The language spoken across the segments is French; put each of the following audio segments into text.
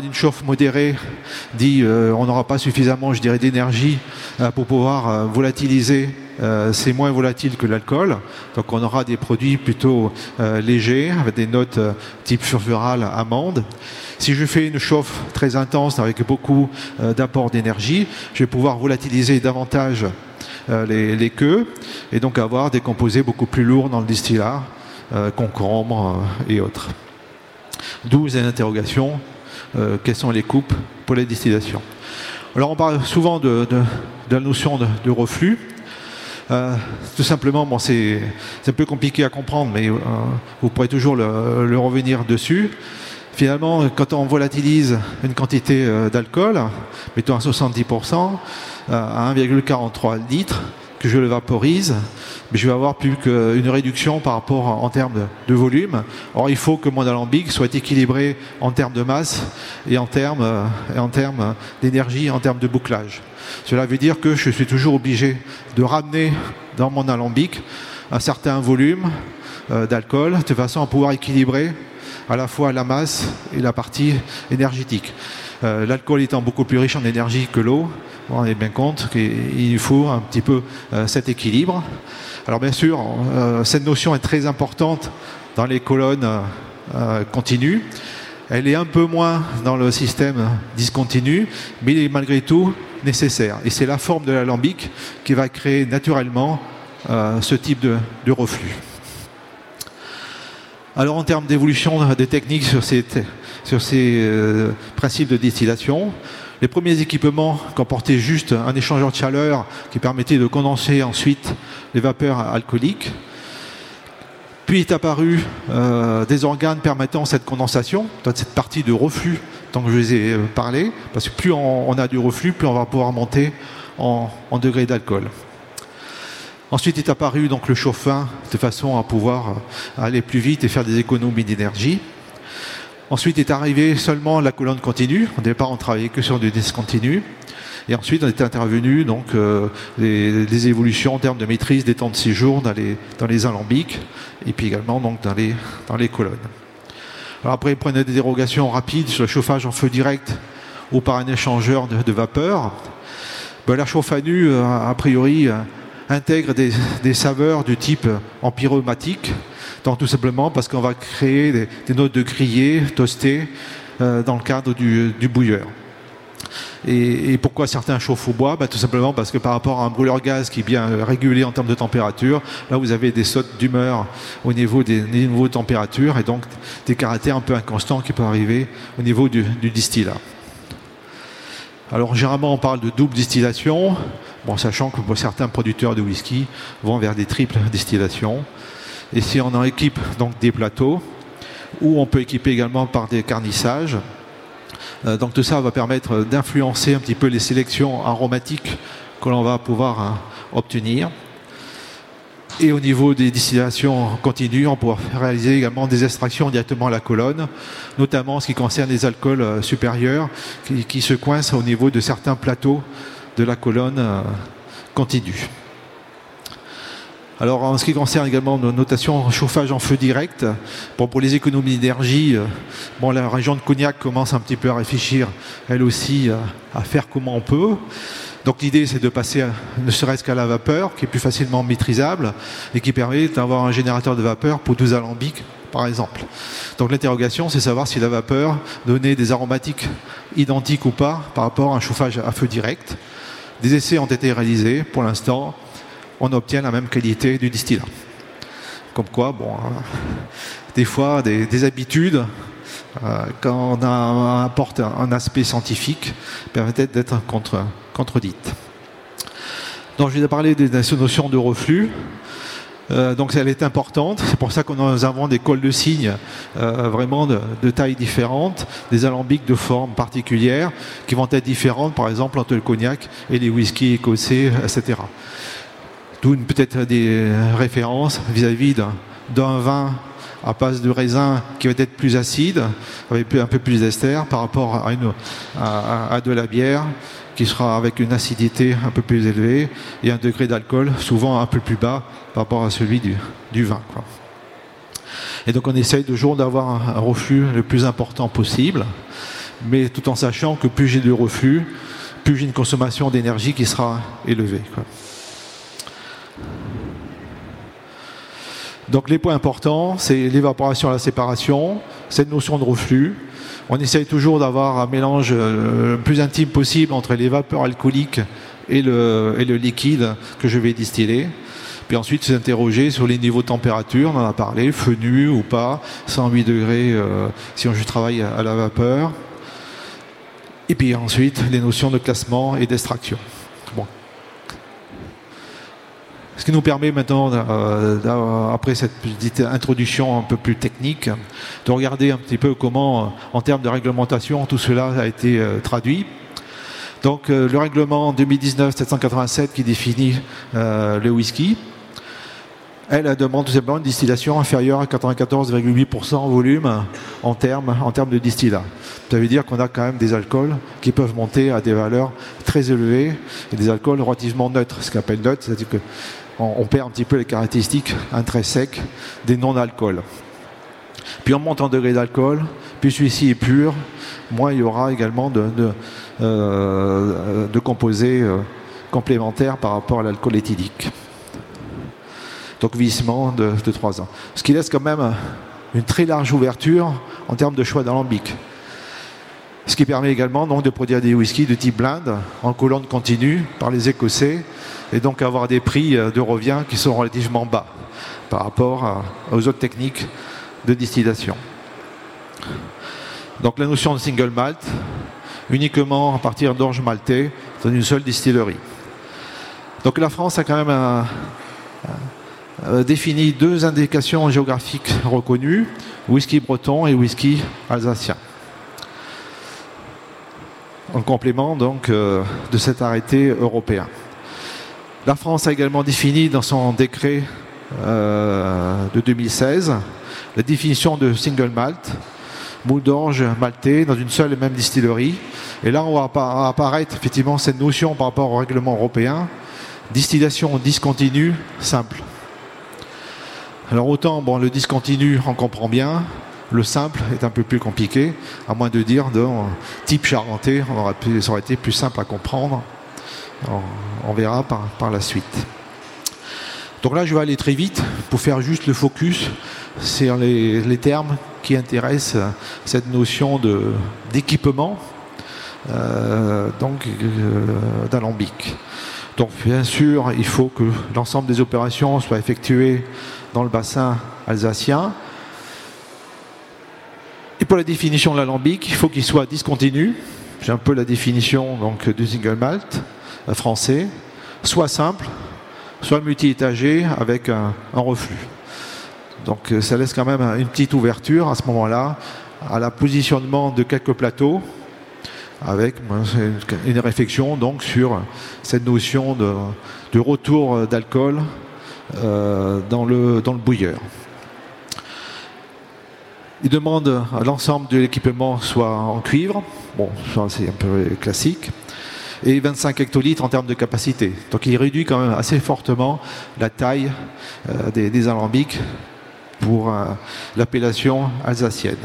d'une chauffe modérée dit euh, on n'aura pas suffisamment je dirais d'énergie euh, pour pouvoir euh, volatiliser c'est moins volatile que l'alcool. Donc on aura des produits plutôt légers avec des notes type furfurale amande. Si je fais une chauffe très intense avec beaucoup d'apport d'énergie je vais pouvoir volatiliser davantage les, les, queues et donc avoir des composés beaucoup plus lourds dans le distillat concombre et autres. 12 interrogations. euh, quelles sont les coupes pour les distillations. Alors on parle souvent de, la notion de, reflux. Euh, tout simplement, c'est un peu compliqué à comprendre, mais euh, vous pourrez toujours le, revenir dessus. Finalement, quand on volatilise une quantité euh, d'alcool, mettons à 70%, euh, à 1,43 litres, que je le vaporise, mais je vais avoir plus qu'une réduction par rapport en termes de, volume. Or, il faut que mon alambic soit équilibré en termes de masse et en termes, euh, et en termes d'énergie, en termes de bouclage. Cela veut dire que je suis toujours obligé de ramener dans mon alambic un certain volume euh, d'alcool de façon à pouvoir équilibrer à la fois la masse et la partie énergétique. Euh, L'alcool étant beaucoup plus riche en énergie que l'eau, on est bien compte qu'il faut un petit peu euh, cet équilibre. Alors bien sûr, euh, cette notion est très importante dans les colonnes continues. Elle est un peu moins dans le système discontinu, mais il est malgré tout nécessaire. Et c'est la forme de l'alambic qui va créer naturellement ce type de, de reflux. Alors en termes d'évolution des techniques sur ces, sur ces euh, principes de distillation, les premiers équipements comportaient juste un échangeur de chaleur qui permettait de condenser ensuite les vapeurs alcooliques. Puis est apparu euh, des organes permettant cette condensation, cette partie de reflux tant je vous ai euh, parlé, parce que plus on, a du reflux, plus on va pouvoir monter en, en degré d'alcool. Ensuite est apparu donc le chauffin de façon à pouvoir aller plus vite et faire des économies d'énergie. Ensuite est arrivé seulement la colonne continue. Au départ, on travaillait que sur du discontinu. Et ensuite, on était intervenu donc euh, évolutions en termes de maîtrise des temps de séjour dans les, dans les alambics et puis également donc dans les, dans les colonnes. Alors après, il prenait des dérogations rapides sur le chauffage en feu direct ou par un échangeur de, vapeur. Ben, la chauffe à nu, euh, a priori, euh, intègre des, des saveurs du type empyromatique, donc tout simplement parce qu'on va créer des, notes de grillé, toasté, euh, dans le cadre du, bouilleur. Et, pourquoi certains chauffent au bois? Bah, Tout simplement parce que par rapport à un brûleur gaz qui est bien régulé en termes de température, là vous avez des sautes d'humeur au niveau des, des niveaux de température et donc des caractères un peu inconstants qui peuvent arriver au niveau du, distillat. Alors généralement on parle de double distillation, bon, sachant que certains producteurs de whisky vont vers des triples distillations. Et si on en équipe donc des plateaux, ou on peut équiper également par des carnissages, euh, donc tout ça va permettre d'influencer un petit peu les sélections aromatiques que l'on va pouvoir hein, obtenir. Et au niveau des distillations continues, on pourra réaliser également des extractions directement à la colonne, notamment en ce qui concerne les alcools euh, supérieurs qui, se coincent au niveau de certains plateaux de la colonne euh, continue. Alors en ce qui concerne également nos notations chauffage en feu direct, pour les économies d'énergie, euh, la région de Cognac commence un petit peu à réfléchir elle aussi euh, à faire comment on peut. Donc l'idée c'est de passer à, ne serait-ce qu'à la vapeur qui est plus facilement maîtrisable et qui permet d'avoir un générateur de vapeur pour 12 alambics par exemple. Donc l'interrogation c'est savoir si la vapeur donnait des aromatiques identiques ou pas par rapport à un chauffage à feu direct. Des essais ont été réalisés pour l'instant on obtient la même qualité du distillat. Comme quoi, bon, hein, des fois, des, des habitudes, euh, quand on apporte un, aspect scientifique, permettent d'être contre, contredites. Donc, je vais parler des, des notions de reflux. Euh, donc elle est importante, c'est pour ça que nous avons des cols de cygne euh, vraiment de, tailles différentes, des alambics de forme particulière qui vont être différentes par exemple entre le cognac et les whisky écossais, etc. D'où peut-être des références vis-à-vis -vis d'un vin à base de raisin qui va être plus acide, avec un peu plus d'ester par rapport à, une, à, à de la bière qui sera avec une acidité un peu plus élevée et un degré d'alcool souvent un peu plus bas par rapport à celui du, du vin. Quoi. Et donc on essaye toujours d'avoir un, un reflux le plus important possible. mais tout en sachant que plus j'ai de reflux, plus j'ai une consommation d'énergie qui sera élevée. Donc les points importants, c'est l'évaporation et la séparation, cette notion de reflux. On essaye toujours d'avoir un mélange euh, le plus intime possible entre les vapeurs alcooliques et le, liquide que je vais distiller. Puis ensuite s'interroger sur les niveaux de température, on en a parlé, feu ou pas, 108 degrés euh, si on travaille à la vapeur. Et puis ensuite les notions de classement et d'extraction. Ce qui nous permet maintenant, euh, après cette petite introduction un peu plus technique, de regarder un petit peu comment, euh, en termes de réglementation, tout cela a été euh, traduit. Donc le règlement 2019-787 qui définit le whisky, elle demande tout simplement une distillation inférieure à 94,8% en volume en termes, en termes de distillat. Ça veut dire qu'on a quand même des alcools qui peuvent monter à des valeurs très élevées et des alcools relativement neutres, ce qu'on appelle neutre, c'est-à-dire que on, perd un petit peu les caractéristiques intrinsèques des non-alcools. Puis on monte en degré d'alcool, plus celui-ci est pur, moins il y aura également de, euh, composés euh, complémentaires par rapport à l'alcool éthylique. Donc vieillissement de, de 3 ans. Ce qui laisse quand même une très large ouverture en termes de choix d'alambic. Ce qui permet également de produire des whiskies de type blind en colonne continue par les Écossais et donc avoir des prix euh, de revient qui sont relativement bas par rapport aux autres techniques de distillation. Donc la notion de single malt, uniquement à partir d'orge maltais dans une seule distillerie. Donc la France a quand même euh, euh, défini deux indications géographiques reconnues, whisky breton et whisky alsacien. En complément donc de cet arrêté européen. La France a également défini dans son décret euh, de 2016 la définition de single malt, moule d'orge maltais dans une seule et même distillerie. Et là, on va apparaître effectivement cette notion par rapport au règlement européen, distillation discontinue simple. Alors autant, le discontinu, on comprend bien, le simple est un peu plus compliqué, à moins de dire de type charentais, ça aurait été plus simple à comprendre. On, verra par, la suite. Donc là, je vais aller très vite pour faire juste le focus sur les, termes qui intéressent cette notion d'équipement, euh, donc euh, d'alambic. Donc bien sûr, il faut que l'ensemble des opérations soient effectuées dans le bassin alsacien. Pour la définition de l'alambic, il faut qu'il soit discontinu. J'ai un peu la définition donc, du single malt français, soit simple, soit multi-étagé avec un, reflux. Donc euh, ça laisse quand même une petite ouverture à ce moment-là à la positionnement de quelques plateaux avec une réflexion donc sur cette notion de, retour d'alcool euh, dans, le, dans le bouilleur. Il demande à l'ensemble de l'équipement soit en cuivre, bon c'est un peu classique, et 25 hectolitres en termes de capacité. Donc il réduit quand même assez fortement la taille euh, des, alambics pour euh, l'appellation alsacienne.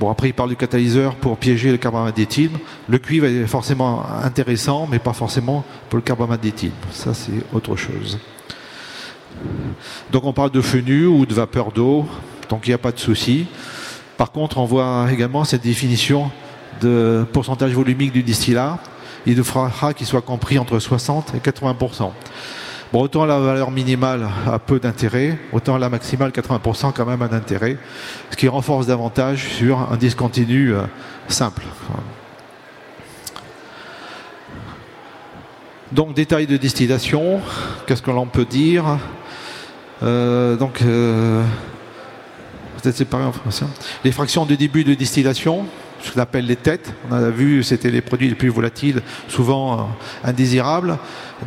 Bon, après, il parle du catalyseur pour piéger le carbamate d'éthyle. Le cuivre est forcément intéressant, mais pas forcément pour le carbamate d'éthyle. Ça, c'est autre chose. Donc, on parle de feu nu ou de vapeur d'eau, donc il n'y a pas de souci. Par contre, on voit également cette définition de pourcentage volumique du distillat, il faudra qu'il soit compris entre 60 et 80 Bon, autant la valeur minimale a peu d'intérêt, autant la maximale 80% quand même un intérêt, ce qui renforce davantage sur un discontinu euh, simple. Donc détail de distillation, qu'est-ce que l'on peut dire? Euh, Donc euh, Les fractions de début de distillation, ce qu'on appelle les têtes. On a vu, c'était les produits les plus volatiles, souvent euh, indésirables.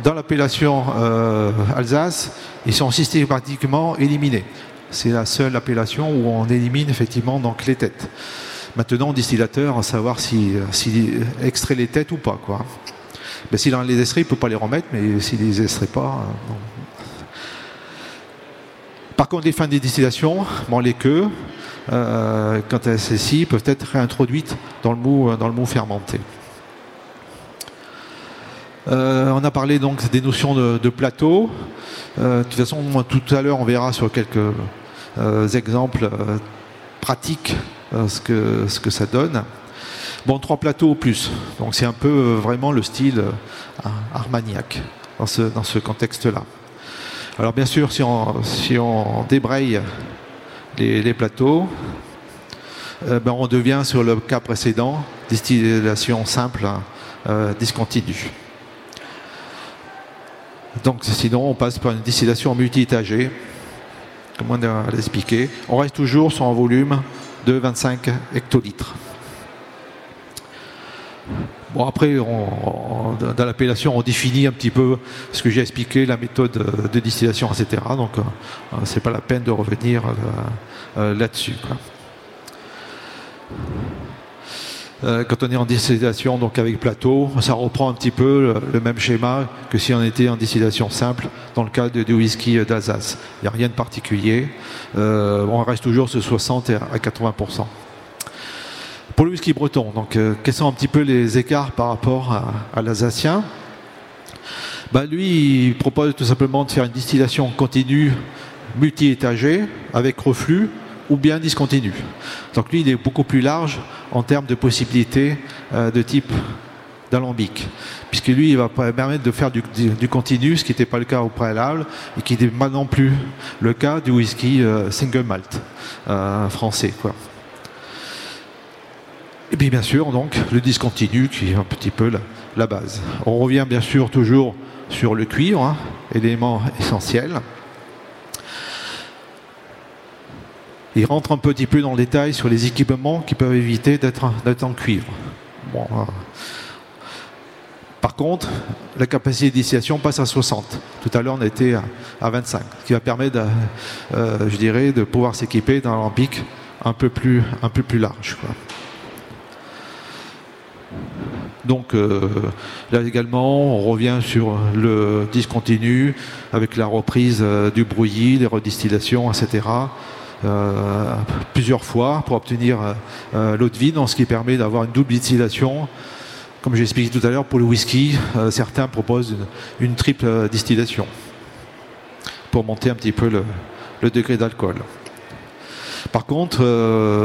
Dans l'appellation euh, Alsace, ils sont systématiquement éliminés. C'est la seule appellation où on élimine effectivement donc les têtes. Maintenant, distillateur, à savoir s'il si, extrait les têtes ou pas. Quoi. S'il en les extrait, il ne peut pas les remettre, mais s'il les extrait pas. Euh, Par contre, les fins de distillation, les queues, quand celles-ci peuvent être réintroduites dans le mou, dans le mou fermenté. on a parlé donc des notions de, plateau. de toute façon, tout à l'heure, on verra sur quelques exemples pratiques ce, que, ce que ça donne. Bon, trois plateaux au plus. Donc c'est un peu euh, vraiment le style euh, armagnac dans ce, dans ce contexte-là. Alors bien sûr, si on, débraye les, plateaux, euh, ben, on devient sur le cas précédent, distillation simple discontinue. Donc sinon, on passe par une distillation multi-étagée, comme on a expliqué. On reste toujours sur un volume de 25 hectolitres. Bon, après, dans l'appellation, on définit un petit peu ce que j'ai expliqué, la méthode de distillation, etc. Donc, ce euh, c'est pas la peine de revenir euh, euh, là-dessus. quand on est en distillation, donc avec plateau, ça reprend un petit peu le, même schéma que si on était en distillation simple dans le cas du whisky d'Alsace. Il n'y a rien de particulier. on reste toujours sur 60 à 80 pour le whisky breton, donc euh, quels sont un petit peu les écarts par rapport à, l'alsacien? Bah, Lui, il propose tout simplement de faire une distillation continue multi-étagée avec reflux ou bien discontinue. Donc lui, il est beaucoup plus large en termes de possibilités euh, de type d'alambic, puisque lui, il va permettre de faire du, continu, ce qui n'était pas le cas au préalable, et qui n'est non plus le cas du whisky euh, single malt français. Et puis bien sûr, donc, le discontinu qui est un petit peu la, base. On revient bien sûr toujours sur le cuivre, hein, élément essentiel. Il rentre un petit peu dans le détail sur les équipements qui peuvent éviter d'être en cuivre. Euh, par contre, la capacité d'initiation passe à 60. Tout à l'heure, on était à, 25, ce qui va permettre, euh, je dirais, de pouvoir s'équiper d'un lampic un peu plus, un peu plus large. Donc euh, là également, on revient sur le discontinu avec la reprise euh, du brouillis, les redistillations, etc. Euh, plusieurs fois pour obtenir l'eau de vide, ce qui permet d'avoir une double distillation. Comme j'ai expliqué tout à l'heure, pour le whisky, certains proposent une, triple distillation pour monter un petit peu le, degré d'alcool. Par contre,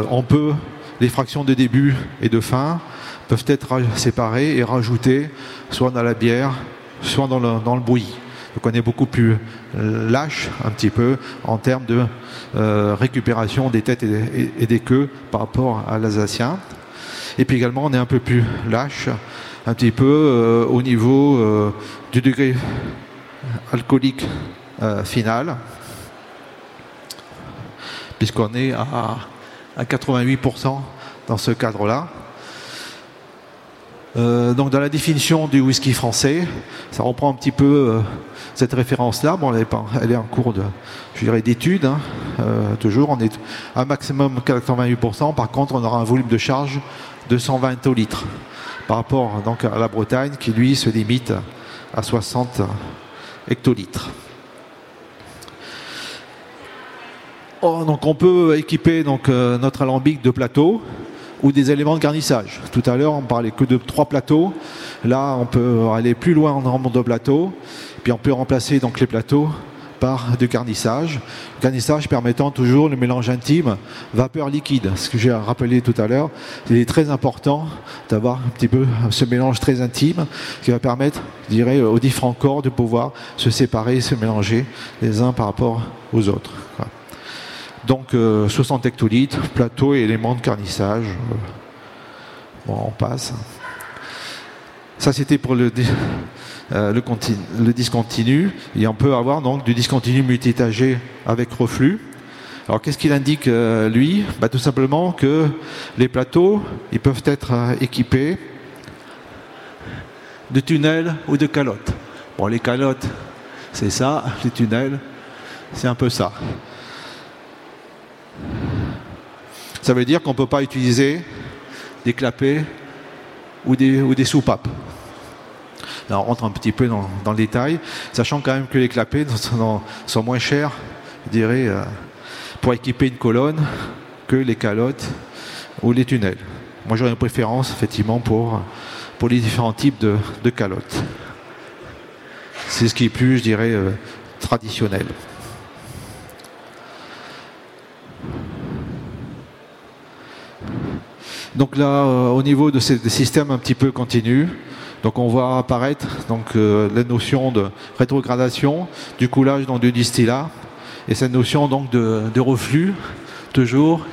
on peut, les fractions de début et de fin, peuvent être séparés et rajoutés soit dans la bière, soit dans le, dans le. Donc on est beaucoup plus euh, lâche un petit peu en termes de euh, récupération des têtes et des, queues par rapport à l'Alsacien. Et puis également on est un peu plus lâche un petit peu euh, au niveau du degré alcoolique final, puisqu'on est à 88% dans ce cadre-là. Euh, donc dans la définition du whisky français, ça reprend un petit peu euh, cette référence-là. Bon, elle est, en cours je dirais, d'étude. Hein. Euh, toujours, on est à maximum 88%. Par contre, on aura un volume de charge de 120 hectolitres par rapport donc à la Bretagne qui lui se limite à 60 hectolitres. Donc on peut équiper notre alambic de plateau ou des éléments de garnissage. Tout à l'heure, on parlait que de trois plateaux. Là, on peut aller plus loin en nombre de plateaux. Puis on peut remplacer donc les plateaux par du garnissage. Garnissage permettant toujours le mélange intime vapeur liquide. Ce que j'ai rappelé tout à l'heure, il est très important d'avoir un petit peu ce mélange très intime qui va permettre, je aux différents corps de pouvoir se séparer, se mélanger les uns par rapport aux autres. Donc 60 euh, hectolitres, plateau et éléments de carnissage. Euh, bon, on passe. Ça, c'était pour le, euh, le, discontinu. Et on peut avoir donc du discontinu multi-étagé avec reflux. Alors, qu'est-ce qu'il indique, lui? Bah, Tout simplement que les plateaux, ils peuvent être équipés de tunnels ou de calottes. Bon, les calottes, c'est ça. Les tunnels, c'est un peu ça. Ça veut dire qu'on ne peut pas utiliser des clapets ou des, ou des soupapes. On rentre un petit peu dans, le détail, sachant quand même que les clapets sont, moins chers, je dirais, euh, pour équiper une colonne que les calottes ou les tunnels. Moi j'aurais une préférence effectivement pour, pour les différents types de, calottes. C'est ce qui est plus, je dirais, euh, traditionnel. Donc là, euh, au niveau de ces systèmes un petit peu continus, donc on voit apparaître donc, euh, la notion de rétrogradation, du coulage dans du distillat, et cette notion donc de, reflux, toujours,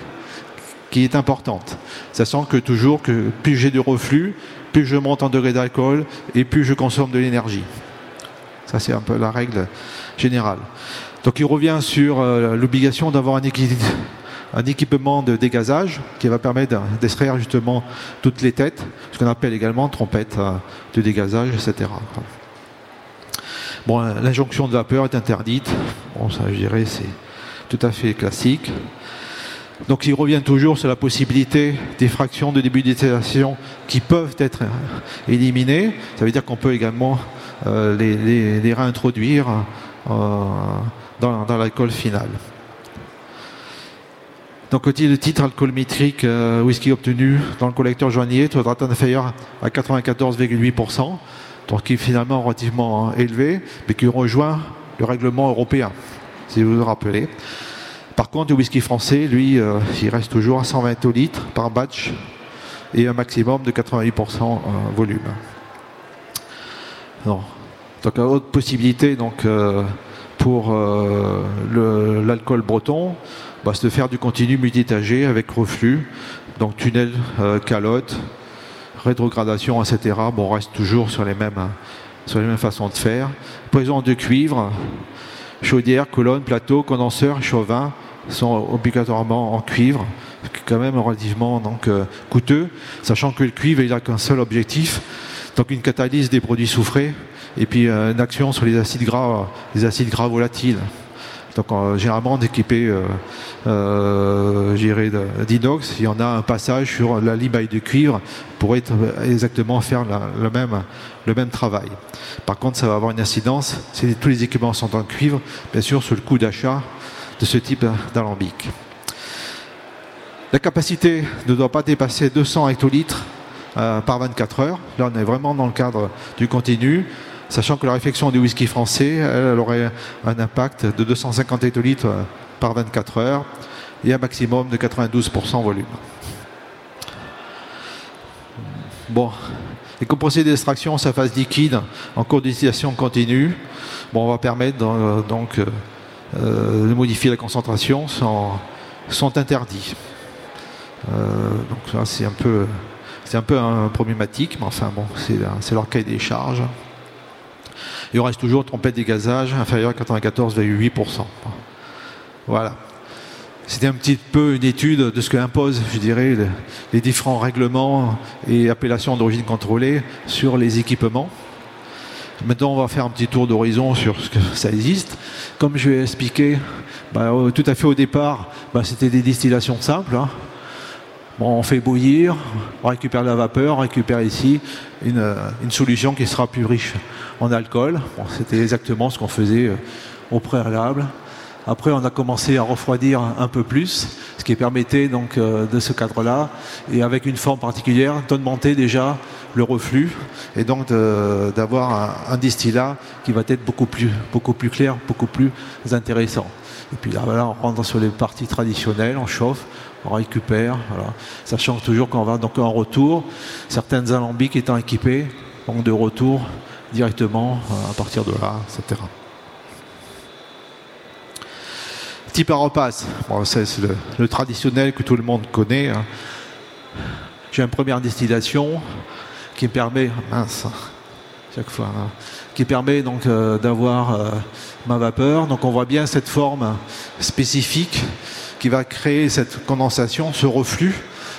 qui est importante. Sachant que toujours que plus j'ai de reflux, plus je monte en degré d'alcool et plus je consomme de l'énergie. Ça c'est un peu la règle générale. Donc il revient sur euh, l'obligation d'avoir un équipement de dégazage qui va permettre d'extraire justement toutes les têtes, ce qu'on appelle également trompette euh, de dégazage, etc. Bon, l'injonction de vapeur est interdite. Bon, ça, je dirais, c'est tout à fait classique. Donc, il revient toujours sur la possibilité des fractions de début d'installation qui peuvent être éliminées. Ça veut dire qu'on peut également euh, les, réintroduire euh, dans l'alcool final. Donc le titre alcoolmétrique euh, whisky obtenu dans le collecteur joignier doit être inférieur à 94,8%, donc qui est finalement relativement hein, élevé, mais qui rejoint le règlement européen, si vous vous rappelez. Par contre, le whisky français, lui, euh, il reste toujours à 120 litres par batch et un maximum de 88% euh, volume. Donc, autre possibilité donc, pour l'alcool breton, bah, c'est de faire du continu multi-étagé avec reflux, donc tunnel, euh, calotte, rétrogradation, etc. Bon, on reste toujours sur les mêmes, sur les mêmes façons de faire. Présence de cuivre, chaudière, colonne, plateau, condenseur, chauvin sont obligatoirement en cuivre, quand même relativement euh, coûteux, sachant que le cuivre il n'a qu'un seul objectif, donc une catalyse des produits soufrés et puis euh, une action sur les acides gras, les acides gras volatiles. Donc euh, généralement d'équiper euh, euh d'inox, il y en a un passage sur la limaille de cuivre pour être exactement faire le, même, le même travail. Par contre, ça va avoir une incidence, si tous les équipements sont en cuivre, bien sûr, sur le coût d'achat de ce type d'alambic. La capacité ne doit pas dépasser 200 hectolitres euh, par 24 heures. Là, on est vraiment dans le cadre du continu sachant que la réflexion du whisky français, elle, aurait un impact de 250 hectolitres par 24 heures et un maximum de 92% volume. Bon, et comme procédé d'extraction sa phase liquide en cours d'utilisation continue, bon, on va permettre donc euh, de modifier la concentration sont interdits. Euh, donc ça c'est un peu c'est un peu un problématique, mais enfin bon, c'est leur cahier des charges. Il reste toujours trompette dégazage inférieur à 94,8%. Voilà. C'était un petit peu une étude de ce que impose, je dirais, les différents règlements et appellations d'origine contrôlée sur les équipements. Maintenant, on va faire un petit tour d'horizon sur ce que ça existe. Comme je vais expliquer, bah, tout à fait au départ, bah, c'était des distillations simples. Hein. On fait bouillir, on récupère la vapeur, on récupère ici une, une solution qui sera plus riche en alcool. C'était exactement ce qu'on faisait euh, au préalable. Après, on a commencé à refroidir un peu plus, ce qui permettait donc euh, de ce cadre-là, et avec une forme particulière, d'augmenter déjà le reflux, et donc d'avoir un, distillat qui va être beaucoup plus, beaucoup plus clair, beaucoup plus intéressant. Et puis là, on rentre sur les parties traditionnelles, on chauffe, on récupère, sachant toujours qu'on va donc en retour, certaines alambics étant équipées, donc de retour directement euh, à partir de là, etc. Type à repasse, c'est le, traditionnel que tout le monde connaît. Hein. J'ai une première distillation qui permet, mince, chaque fois, hein, qui permet donc euh, d'avoir euh, ma vapeur. Donc on voit bien cette forme spécifique qui va créer cette condensation, ce reflux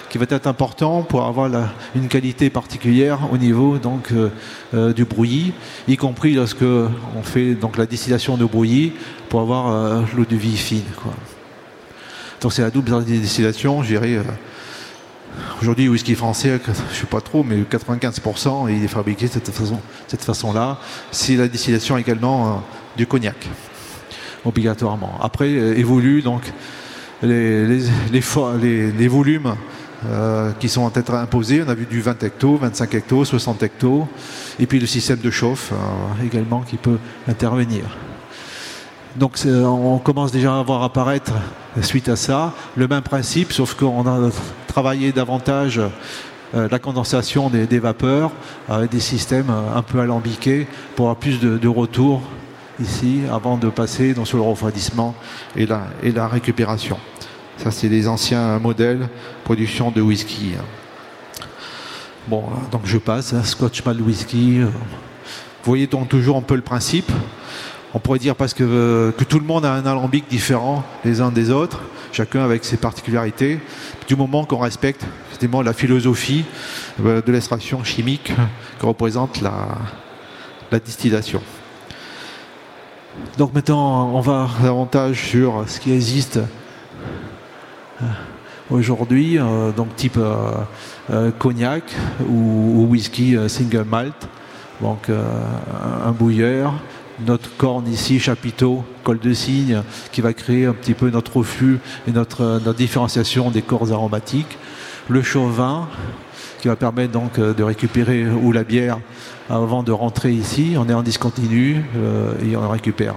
qui va être important pour avoir une qualité particulière au niveau donc, euh, euh, du brouillis, y compris lorsque on fait donc, la distillation de brouillis pour avoir euh, l'eau de vie fine. Donc c'est la double distillation, je dirais. Aujourd'hui, le whisky français, je ne sais pas trop, mais 95%, il est fabriqué de cette façon-là. C'est la distillation également du cognac, obligatoirement. Après, évolue donc les, volumes euh, qui sont en être imposés. On a vu du 20 hectos, 25 hectos, 60 hectos, et puis le système de chauffe euh, également qui peut intervenir. Donc on commence déjà à voir apparaître, suite à ça, le même principe, sauf qu'on a travaillé davantage euh, la condensation des, vapeurs avec des systèmes un peu alambiqués pour avoir plus de, retour ici avant de passer sur le refroidissement et la, récupération. Ça, c'est les anciens modèles production de whisky. Bon, donc je passe, Scotch Malt Whisky. Vous voyez donc toujours un peu le principe. On pourrait dire parce que, euh, que tout le monde a un alambic différent les uns des autres, chacun avec ses particularités, du moment qu'on respecte la philosophie euh, de l'extraction chimique que représente la, distillation. Donc maintenant, on va davantage sur ce qui existe aujourd'hui, euh, donc type cognac ou, whisky single malt, donc un bouilleur, notre corne ici, chapiteau, col de cygne, qui va créer un petit peu notre reflux et notre différenciation des corps aromatiques. Le chauvin qui va permettre donc euh, de récupérer ou la bière avant de rentrer ici. On est en discontinu euh, et on récupère.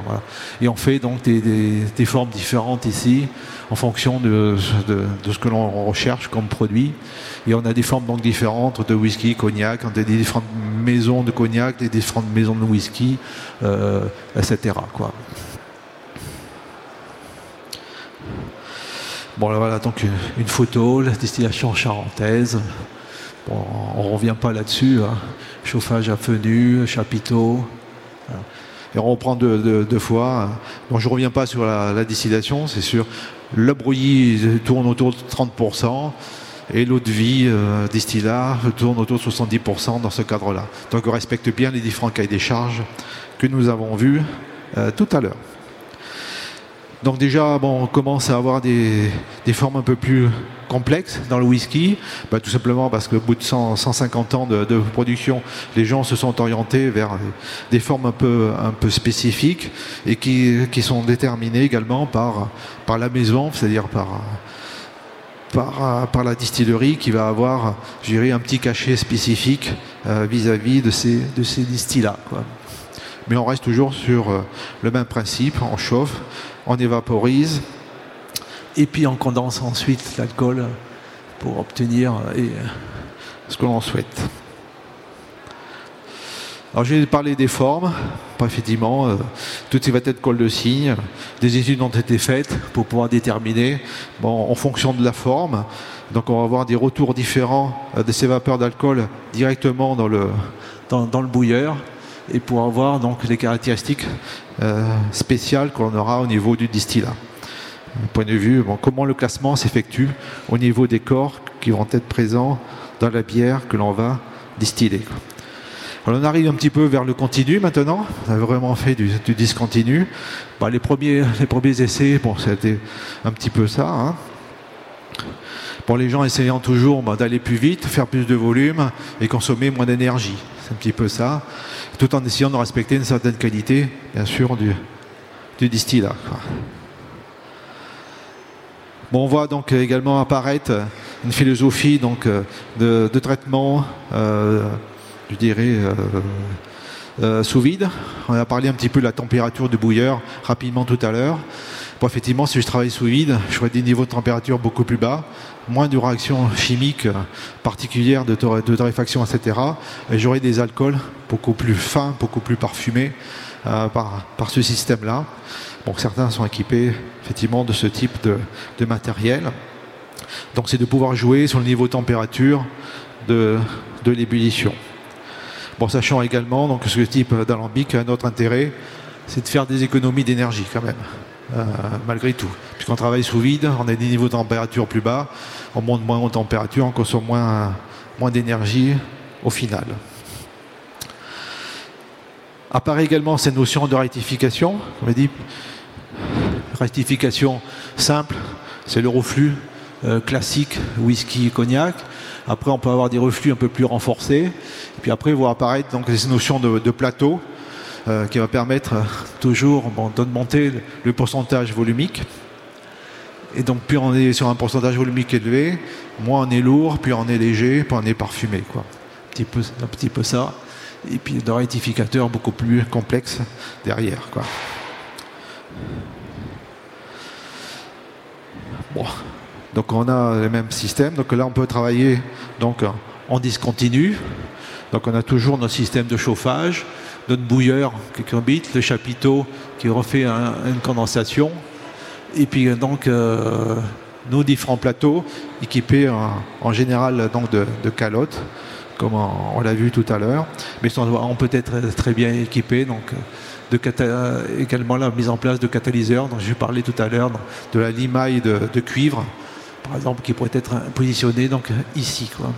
Et on fait donc des, formes différentes ici en fonction de, ce que l'on recherche comme produit. Et on a des formes donc différentes de whisky, cognac, on a des différentes maisons de cognac, des différentes maisons de whisky, euh, etc. Quoi. Bon, là, voilà donc une, photo, la distillation charentaise. Bon, on ne revient pas là-dessus. Hein. Chauffage à feu nu, chapiteau. Et on reprend deux, fois. Bon, je ne reviens pas sur la, distillation, c'est sûr. Le brouillis tourne autour de 30%. Et l'eau de vie euh, distillat tourne autour de 70% dans ce cadre-là. Donc on respecte bien les différents cahiers des charges que nous avons vus euh, tout à l'heure. Donc déjà, on commence à avoir des, formes un peu plus complexes dans le whisky, bah, tout simplement parce qu'au bout de 150 ans de, production, les gens se sont orientés vers des formes un peu, spécifiques et qui, sont déterminées également par, la maison, c'est-à-dire par, la distillerie qui va avoir, un petit cachet spécifique euh, vis-à-vis de ces, de ces distillats. Mais on reste toujours sur euh, le même principe, on chauffe, on évaporise, et puis on condense ensuite l'alcool pour obtenir euh, ce que l'on souhaite. Alors je vais parler des formes. Effectivement, euh, toutes ces être col de cygne, des études ont été faites pour pouvoir déterminer, bon, en fonction de la forme. Donc on va avoir des retours différents de ces vapeurs d'alcool directement dans le, dans le bouilleur et pour avoir donc les caractéristiques euh, spéciales qu'on aura au niveau du distillat. point de vue, comment le classement s'effectue au niveau des corps qui vont être présents dans la bière que l'on va distiller. on arrive un petit peu vers le continu maintenant. On a vraiment fait du, discontinu. Bah, les, premiers, les premiers essais, bon, c'était un petit peu ça. Hein. Pour les gens essayant toujours bah, d'aller plus vite, faire plus de volume et consommer moins d'énergie. C'est un petit peu ça tout en essayant de respecter une certaine qualité, bien sûr, du, du distillat. Bon, on voit donc également apparaître une philosophie donc, de, traitement, euh, je dirais, euh, euh, sous vide. On a parlé un petit peu de la température du bouilleur rapidement tout à l'heure. Bon, effectivement, si je travaille sous vide, je ferai des niveaux de température beaucoup plus bas, moins de réactions chimiques particulières de, de etc. Et j'aurai des alcools beaucoup plus fins, beaucoup plus parfumés euh, par, ce système-là. Certains sont équipés effectivement de ce type de, matériel. Donc c'est de pouvoir jouer sur le niveau température de, l'ébullition. Sachant également que ce type d'alambic a un autre intérêt, c'est de faire des économies d'énergie quand même. Euh, malgré tout. Puisqu'on travaille sous vide, on a des niveaux de température plus bas, on monte moins en température, on consomme moins, moins d'énergie au final. Apparaît également cette notion de rectification. On dit rectification simple, c'est le reflux euh, classique whisky cognac. Après, on peut avoir des reflux un peu plus renforcés. Et puis après, voir apparaître donc ces notions de plateau euh, qui va permettre toujours d'augmenter le pourcentage volumique. Et donc plus on est sur un pourcentage volumique élevé, moins on est lourd, plus on est léger, plus on est parfumé. Quoi. Un, petit peu, un petit peu ça. Et puis de rectificateur beaucoup plus complexe derrière. Quoi. Bon. Donc on a le même système. Donc là on peut travailler donc, en discontinu. Donc on a toujours notre système de chauffage, notre bouilleur qui combite, le chapiteau qui refait une condensation, et puis donc euh, nos différents plateaux équipés en, général donc de, calottes, comme on, l'a vu tout à l'heure, mais on peut être très bien équipés donc de également la mise en place de catalyseurs dont j'ai parlé tout à l'heure, de la limaille de, cuivre, par exemple, qui pourrait être positionné donc ici. Quoi.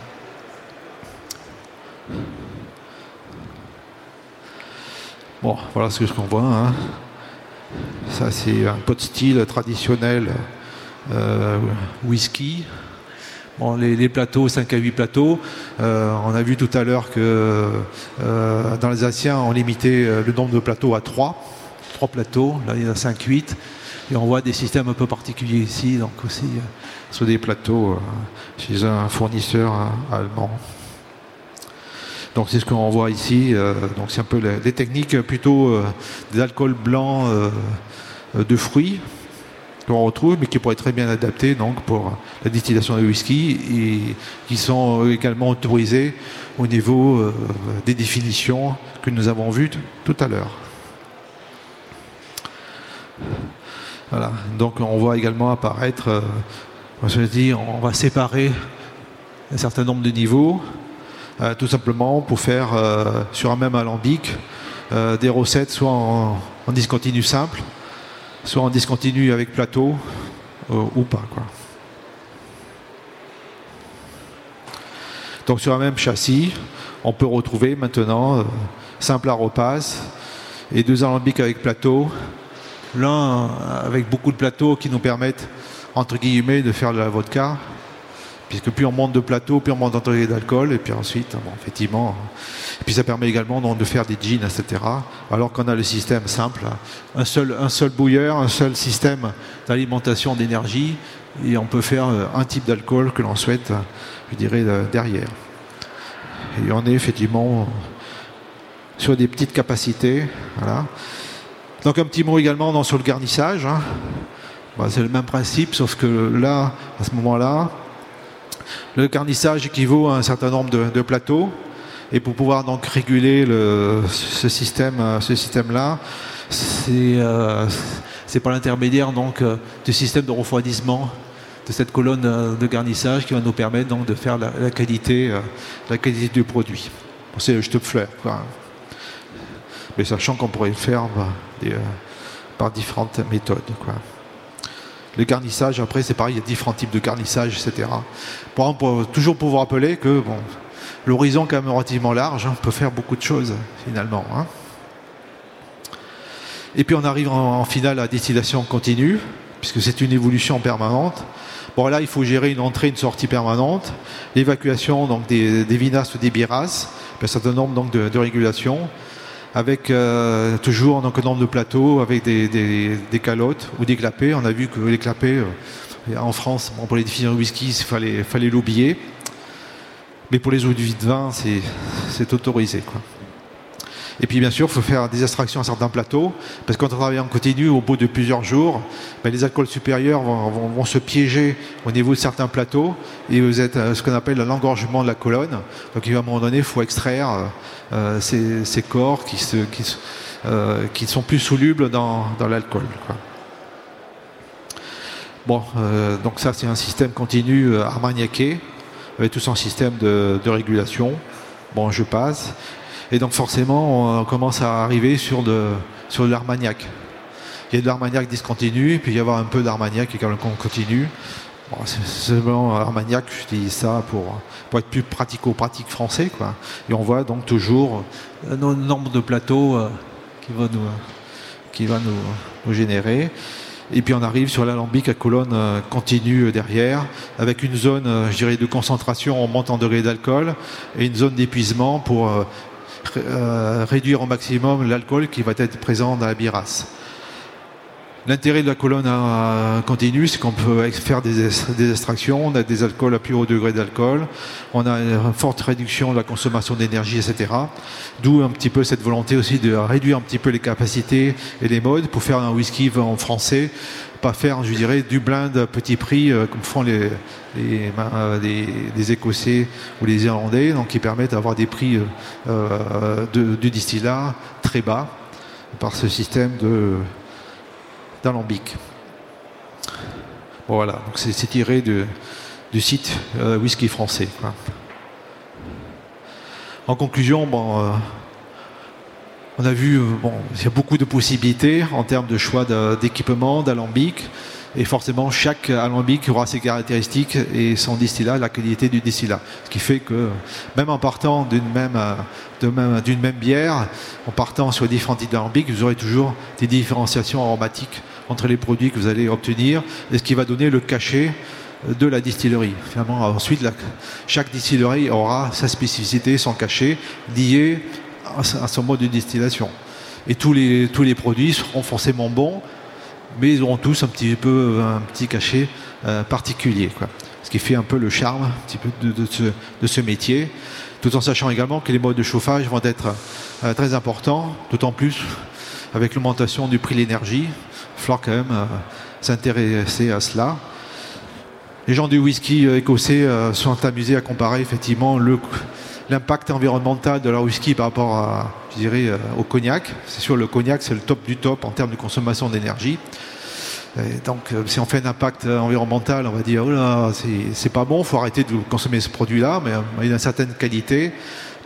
Bon, voilà ce qu'on voit. Hein. Ça, c'est un pot style traditionnel euh, whisky. Bon, les, plateaux, 5 à 8 plateaux. Euh, on a vu tout à l'heure que euh, dans les Asiens, on limitait le nombre de plateaux à 3. 3 plateaux, là il y en a 5, 8. Et on voit des systèmes un peu particuliers ici, donc aussi sur des plateaux chez un fournisseur allemand. Donc c'est ce qu'on voit ici. Euh, donc c'est un peu des techniques plutôt euh, des alcools blancs euh, de fruits qu'on retrouve, mais qui pourraient être très bien adaptés donc, pour la distillation de whisky et qui sont également autorisés au niveau des définitions que nous avons vues tout à l'heure. Voilà. Donc on voit également apparaître, on va séparer un certain nombre de niveaux. Euh, tout simplement pour faire euh, sur un même alambic euh, des recettes soit en, discontinu simple, soit en discontinu avec plateau ou pas. Donc sur un même châssis, on peut retrouver maintenant simple aropas et deux alambics avec plateau. L'un avec beaucoup de plateaux qui nous permettent, entre guillemets, de faire de la vodka, puisque plus on monte de plateau, plus on monte d'entrée d'alcool, et puis ensuite, bon, effectivement, et puis ça permet également de faire des jeans, etc. Alors qu'on a le système simple, un seul, un bouilleur, un seul système d'alimentation d'énergie, et on peut faire euh, un type d'alcool que l'on souhaite, je dirais, derrière. Et on est effectivement sur des petites capacités. Donc un petit mot également sur le garnissage. Hein. Bah, c'est le même principe, sauf que là, à ce moment-là, le garnissage équivaut à un certain nombre de, plateaux. Et pour pouvoir donc réguler ce système, euh, ce système-là, euh, c'est par l'intermédiaire donc euh, du système de refroidissement de cette colonne de garnissage qui va nous permettre donc de faire la, qualité, la qualité du produit. C'est le fleur, quoi. Mais sachant qu'on pourrait le faire bah, par différentes méthodes. Quoi. Le garnissage, après, c'est pareil, il y a différents types de garnissage, etc. Pour, toujours pour vous rappeler que bon, l'horizon, quand même relativement large, hein, peut faire beaucoup de choses, finalement. Hein. Et puis on arrive en, finale à la distillation continue, puisque c'est une évolution permanente. Bon, là, il faut gérer une entrée, une sortie permanente, l'évacuation donc des, vinasses ou des birasses, un certain nombre donc, de, de régulations avec euh, toujours donc, un nombre de plateaux, avec des, calottes ou des clapets. On a vu que les clapets, euh, en France, pour les définir whisky, il fallait, fallait l'oublier. Mais pour les eaux de vie de vin, c'est autorisé. Quoi. Et puis bien sûr, il faut faire des extractions à certains plateaux, parce que quand on travaille en continu, au bout de plusieurs jours, ben, les alcools supérieurs vont, se piéger au niveau de certains plateaux, et vous êtes euh, ce qu'on appelle l'engorgement de la colonne. Donc à un moment donné, il faut extraire euh, ces, corps qui, euh, qui, sont plus solubles dans, l'alcool. Bon, donc ça c'est un système continu armagnaqué, avec tout son système de régulation. Bon, je passe. Et donc forcément, on commence à arriver sur de, sur l'armagnac. Il y a de l'armagnac discontinu, puis il y avoir un peu d'armagnac qui continue. Bon, c'est seulement Armagnac, je dis ça pour, pour être plus pratico-pratique français. Quoi. Et on voit donc toujours un nombre de plateaux euh, qui va nous, qui va nous, générer. Et puis on arrive sur l'alambic à colonne euh, continue derrière, avec une zone, euh, de concentration en montant degré d'alcool et une zone d'épuisement pour euh, réduire au maximum l'alcool qui va être présent dans la birasse. L'intérêt de la colonne continue, c'est qu'on peut faire des, extractions, on a des alcools à plus haut degré d'alcool, on a une forte réduction de la consommation d'énergie, etc. D'où un petit peu cette volonté aussi de réduire un petit peu les capacités et les modes pour faire un whisky en français, pas faire, je dirais, du blind petit prix euh, comme font les, euh, les, Écossais ou les Irlandais, donc qui permettent d'avoir des prix euh, de, du distillat très bas par ce système d'alambic. voilà, donc c'est tiré du site euh, whisky français. En conclusion, bon, euh, on a vu, euh, bon, il y a beaucoup de possibilités en termes de choix d'équipement, d'alambic. Et forcément, chaque alambic aura ses caractéristiques et son distillat, la qualité du distillat. Ce qui fait que même en partant d'une même, d'une même bière, en partant sur différents types d'alambics, vous aurez toujours des différenciations aromatiques entre les produits que vous allez obtenir et ce qui va donner le cachet de la distillerie. Finalement, ensuite, chaque distillerie aura sa spécificité, son cachet lié à, son mode de distillation. Et tous les, tous les produits seront forcément bons, mais ils auront tous un petit peu un petit cachet euh, particulier. Quoi. Ce qui fait un peu le charme un petit peu de, ce, de, ce, métier, tout en sachant également que les modes de chauffage vont être euh, très importants, d'autant plus avec l'augmentation du prix de l'énergie falloir quand même euh, s'intéresser à cela. Les gens du whisky écossais sont amusés à comparer effectivement l'impact environnemental de leur whisky par rapport à, je dirais, au cognac. C'est sûr, le cognac, c'est le top du top en termes de consommation d'énergie. donc, si on fait un impact environnemental, on va dire, oh c'est pas bon, il faut arrêter de consommer ce produit-là, mais il a certaine qualité.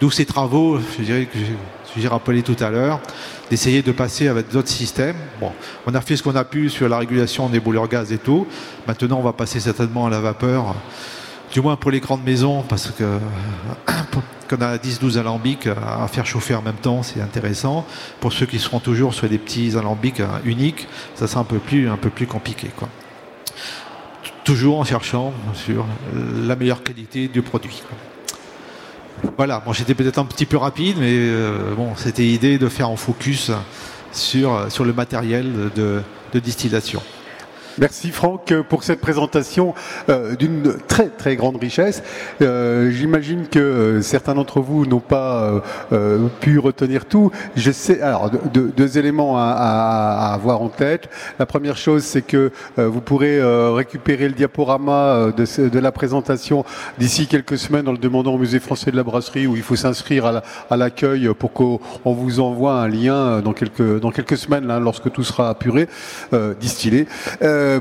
D'où ces travaux, je dirais que j'ai rappelé tout à l'heure, d'essayer de passer avec d'autres systèmes. Bon, on a fait ce qu'on a pu sur la régulation des bouleurs gaz et tout. Maintenant, on va passer certainement à la vapeur, du moins pour les grandes maisons, parce que qu'on a 10-12 alambics à faire chauffer en même temps, c'est intéressant. Pour ceux qui seront toujours sur des petits alambics euh, uniques, ça sera un peu plus, un peu plus compliqué. Quoi. Toujours en cherchant, sur la meilleure qualité du produit. Voilà, bon, j'étais peut-être un petit peu rapide, mais euh, bon, c'était l'idée de faire un focus sur, sur le matériel de distillation. Merci Franck pour cette présentation euh, d'une très très grande richesse. Euh, j'imagine que euh, certains d'entre vous n'ont pas pu retenir tout. Je sais alors deux, éléments à, avoir en tête. La première chose, c'est que vous pourrez récupérer le diaporama de, de la présentation d'ici quelques semaines en le demandant au Musée français de la brasserie où il faut s'inscrire à l'accueil pour qu'on vous envoie un lien dans quelques dans quelques semaines là, lorsque tout sera apuré, distillé.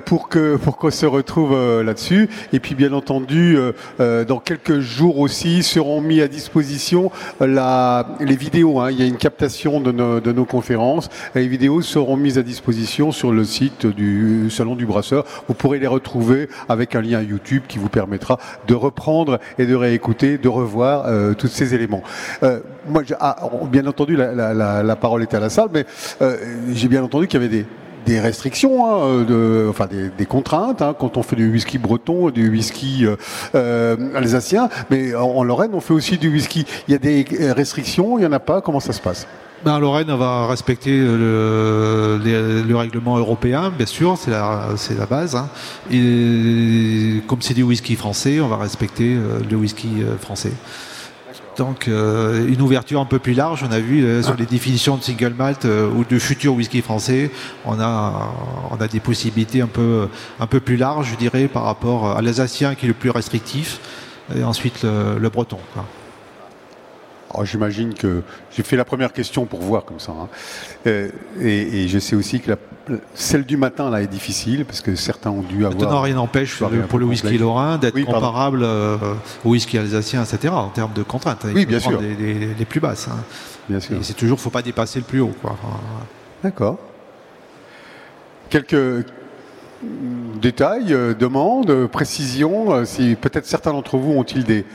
Pour que pour qu'on se retrouve euh, là-dessus. Et puis bien entendu, euh, dans quelques jours aussi seront mis à disposition la, les vidéos. Hein. Il y a une captation de nos, de nos conférences. les vidéos seront mises à disposition sur le site du Salon du Brasseur. Vous pourrez les retrouver avec un lien YouTube qui vous permettra de reprendre et de réécouter, de revoir tous ces éléments. moi, ah, bien entendu, la, la, parole était à la salle, mais j'ai bien entendu qu'il y avait des, des restrictions, hein, euh, de, enfin des, contraintes hein, quand on fait du whisky breton, du whisky euh, euh, alsacien, mais en, Lorraine on fait aussi du whisky. Il y a des restrictions, il y en a pas. Comment ça se passe? Ben, Lorraine va respecter le, le, règlement européen, bien sûr, c'est la, c'est la base. Hein. Et comme c'est du whisky français, on va respecter le whisky français. Donc euh, une ouverture un peu plus large, on a vu euh, sur les définitions de single malt euh, ou de futur whisky français, on a, on a des possibilités un peu, un peu plus larges, je dirais, par rapport à l'alsacien qui est le plus restrictif, et ensuite le, breton. J'imagine que j'ai fait la première question pour voir comme ça. Hein. Euh, et, je sais aussi que celle du matin là est difficile parce que certains ont dû avoir. Maintenant, rien n'empêche pour le whisky lorrain d'être comparable euh, au whisky alsacien, etc. En termes de contraintes. Oui, bien sûr. Les, plus basses. Hein. Bien sûr. Et c'est toujours, faut pas dépasser le plus haut. D'accord. Quelques détails, euh, demandes, précisions. si peut-être certains d'entre vous ont-ils des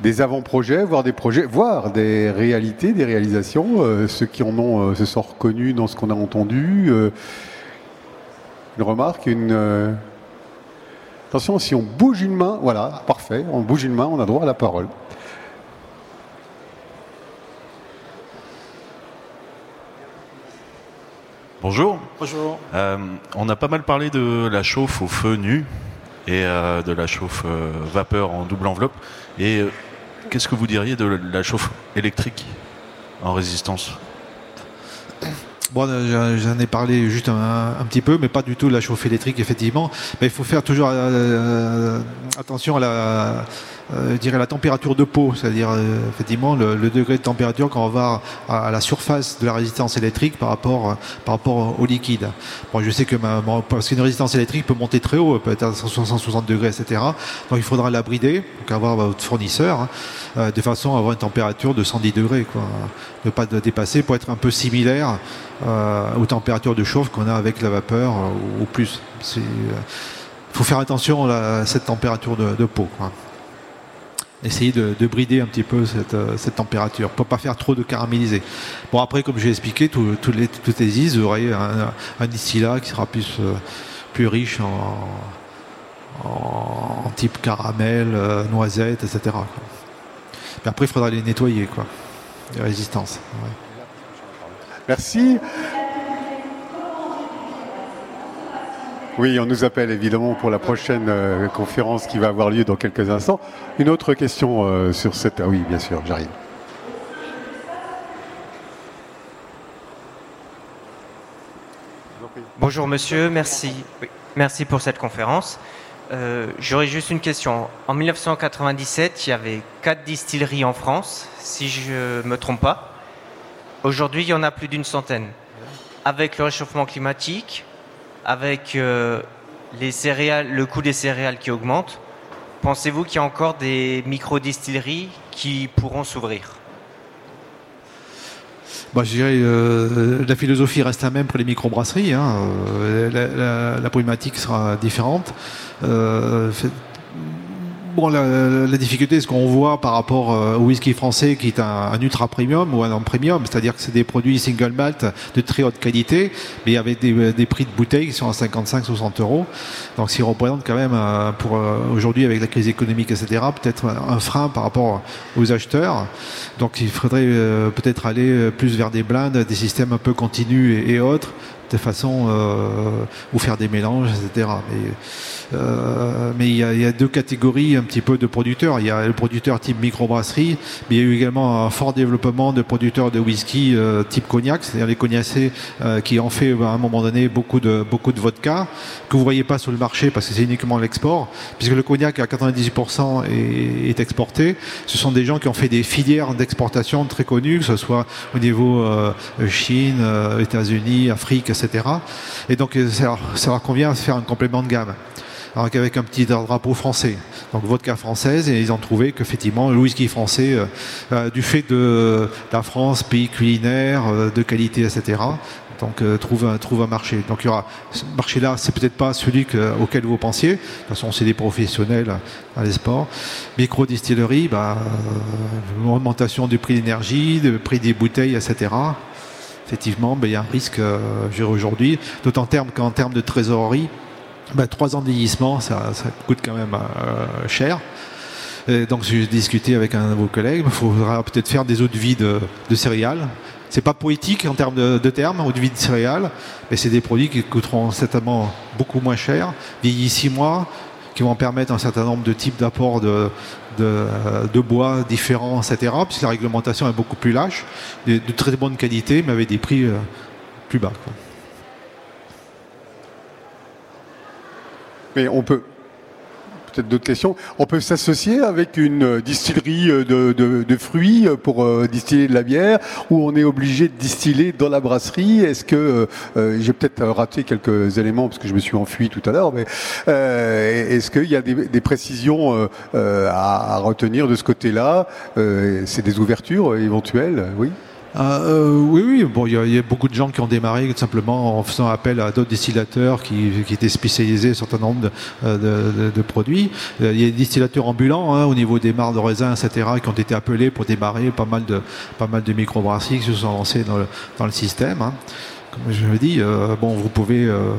des avant-projets, voire des projets, voire des réalités, des réalisations. Euh, ceux qui en ont euh, se sont reconnus dans ce qu'on a entendu. Euh, une remarque, une. Attention, si on bouge une main, voilà, parfait, on bouge une main, on a droit à la parole. Bonjour. Bonjour. Euh, on a pas mal parlé de la chauffe au feu nu et euh, de la chauffe euh, vapeur en double enveloppe. Et euh, qu'est-ce que vous diriez de la chauffe électrique en résistance? Bon, j'en ai parlé juste un, un, petit peu, mais pas du tout la chauffe électrique, effectivement. Mais il faut faire toujours attention à la, euh, dirais la température de peau, c'est-à-dire euh, effectivement le, le, degré de température quand on va à, à, la surface de la résistance électrique par rapport, euh, par rapport au liquide. Bon, je sais que ma, parce qu'une résistance électrique peut monter très haut, peut être à 160 degrés, etc. Donc il faudra la brider, donc avoir votre fournisseur, hein, euh, de façon à avoir une température de 110 degrés, quoi. ne pas dépasser pour être un peu similaire aux températures de chauffe qu'on a avec la vapeur ou, plus. Il faut faire attention à cette température de, de peau. Quoi essayer de, de, brider un petit peu cette, euh, cette température pour pas faire trop de caraméliser. Bon après comme j'ai expliqué, les, toutes les vous aurez un, un qui sera plus, euh, riche en, type caramel, euh, noisette, etc. Mais après il faudra les nettoyer, quoi, les résistances. Merci. Oui, on nous appelle évidemment pour la prochaine euh, conférence qui va avoir lieu dans quelques instants. Une autre question euh, sur cette... Ah oui, bien sûr, j'arrive. Bonjour monsieur, merci, merci pour cette conférence. Euh, J'aurais juste une question. En 1997, il y avait quatre distilleries en France, si je ne me trompe pas. Aujourd'hui, il y en a plus d'une centaine. Avec le réchauffement climatique, avec euh, les céréales, le coût des céréales qui augmente, pensez-vous qu'il y a encore des micro-distilleries qui pourront s'ouvrir? Bah, je dirais euh, la philosophie reste la même pour les microbrasseries. Hein. Euh, la, problématique sera différente. Bon, la, difficulté, ce qu'on voit par rapport euh, au whisky français, qui est un, ultra premium ou un premium, c'est-à-dire que c'est des produits single malt de très haute qualité, mais avec des, euh, des prix de bouteille qui sont à 55-60 euros. Donc, ce qui représente quand même, euh, pour aujourd'hui, avec la crise économique, etc., peut-être un frein par rapport aux acheteurs. Donc, il faudrait peut-être aller plus vers des blindes, des systèmes un peu continus et autres, de façon euh, ou faire des mélanges, etc. Mais euh, il y, a, deux catégories un petit peu de producteurs. Il y a le producteur type microbrasserie, mais il y a eu également un fort développement de producteurs de whisky euh, type cognac, c'est-à-dire les cognacés euh, qui ont fait à un moment donné beaucoup de beaucoup de vodka que vous voyez pas sur le marché parce que c'est uniquement l'export, puisque le cognac à 98% est, est, exporté. Ce sont des gens qui ont fait des filières d'exportation très connues, que ce soit au niveau Chine, États-Unis, Afrique, etc. Et donc ça leur, ça leur convient de faire un complément de gamme avec, avec un petit drapeau français. Donc vodka française, et ils ont trouvé qu'effectivement le whisky français, euh, euh, du fait de la France, pays culinaire, euh, de qualité, etc., donc euh, trouve, un, marché. Donc il y aura ce marché-là, c'est peut-être pas celui que, auquel vous pensiez. De toute façon, c'est des professionnels dans les sports. Micro-distillerie, bah, euh, augmentation du prix de l'énergie, du prix des bouteilles, etc effectivement, il y a un risque euh, aujourd'hui, d'autant qu'en termes de trésorerie, ben, trois ans de vieillissement, ça, coûte quand même euh, cher. Donc j'ai discuté avec un de vos collègues, il faudra peut-être faire des eaux de vie de, de céréales. C'est pas poétique en termes de, de termes, eau de vie de céréales, mais c'est des produits qui coûteront certainement beaucoup moins cher, vieillis six mois, qui vont permettre un certain nombre de types d'apports de, de, de, bois différents, etc. Puisque la réglementation est beaucoup plus lâche, de, très bonne qualité, mais avec des prix euh, plus bas. Mais on peut peut-être d'autres questions. On peut s'associer avec une distillerie de, de, fruits pour euh, distiller de la bière ou on est obligé de distiller dans la brasserie? Est-ce que euh, j'ai peut-être raté quelques éléments parce que je me suis enfui tout à l'heure, mais euh, est-ce qu'il y a des, précisions euh, à, à, retenir de ce côté-là? C'est des ouvertures éventuelles, oui euh, oui, oui. Bon, il y, y, a beaucoup de gens qui ont démarré tout simplement en faisant appel à d'autres distillateurs qui, qui, étaient spécialisés sur un certain nombre de, de, de, de produits. Euh, il y a des distillateurs ambulants hein, au niveau des mares de raisin, etc., qui ont été appelés pour démarrer pas mal de, pas mal de microbrasseries qui se sont lancés dans le, dans le système. Hein comme je le dis, euh, bon, vous pouvez euh,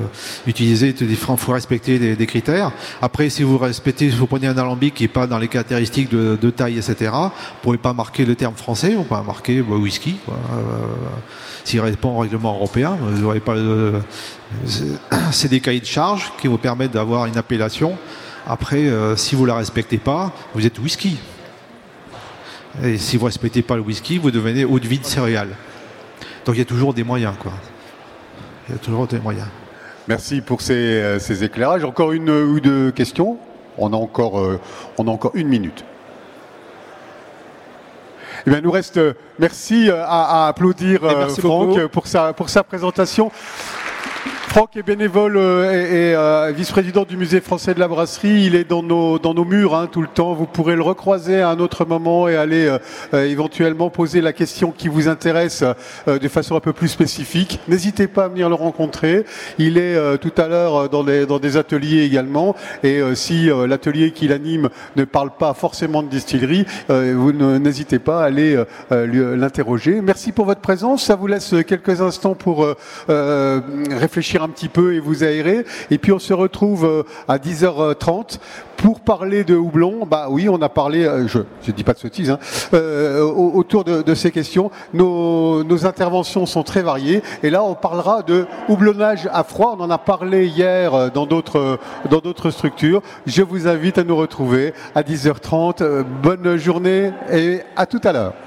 utiliser différents, faut respecter des, critères. Après, si vous respectez, si vous prenez un alambic qui n'est pas dans les caractéristiques de, taille, etc., vous pouvez pas marquer le terme français, on peut marquer bah, whisky. Euh, s'il répond au règlement européen, vous pas. c'est des cahiers de charge qui vous permettent d'avoir une appellation. Après, si vous la respectez pas, vous êtes whisky. Et si vous respectez pas le whisky, vous devenez eau de vie de céréales. Donc il y a toujours des moyens, quoi. Il y a toujours des moyens. Merci pour ces, euh, éclairages. Encore une ou deux questions on a, encore, euh, on a encore une minute. Eh bien, nous reste, euh, merci à, applaudir Franck pour sa, pour sa présentation. Franck est bénévole euh, et, euh, vice-président du musée français de la brasserie. Il est dans nos, dans nos murs hein, tout le temps. Vous pourrez le recroiser à un autre moment et aller euh, éventuellement poser la question qui vous intéresse de façon un peu plus spécifique. N'hésitez pas à venir le rencontrer. Il est tout à l'heure dans des, dans des ateliers également. Et si l'atelier qu'il anime ne parle pas forcément de distillerie, vous n'hésitez pas à aller l'interroger. Merci pour votre présence. Ça vous laisse quelques instants pour réfléchir un petit peu et vous aérer. Et puis on se retrouve euh, à 10h30 pour parler de houblon. Bah oui, on a parlé, euh, je ne dis pas de sottises, hein, euh, autour de, ces questions. Nos, nos, interventions sont très variées. Et là, on parlera de houblonnage à froid. On en a parlé hier dans d'autres dans d'autres structures. Je vous invite à nous retrouver à 10h30. Bonne journée et à tout à l'heure.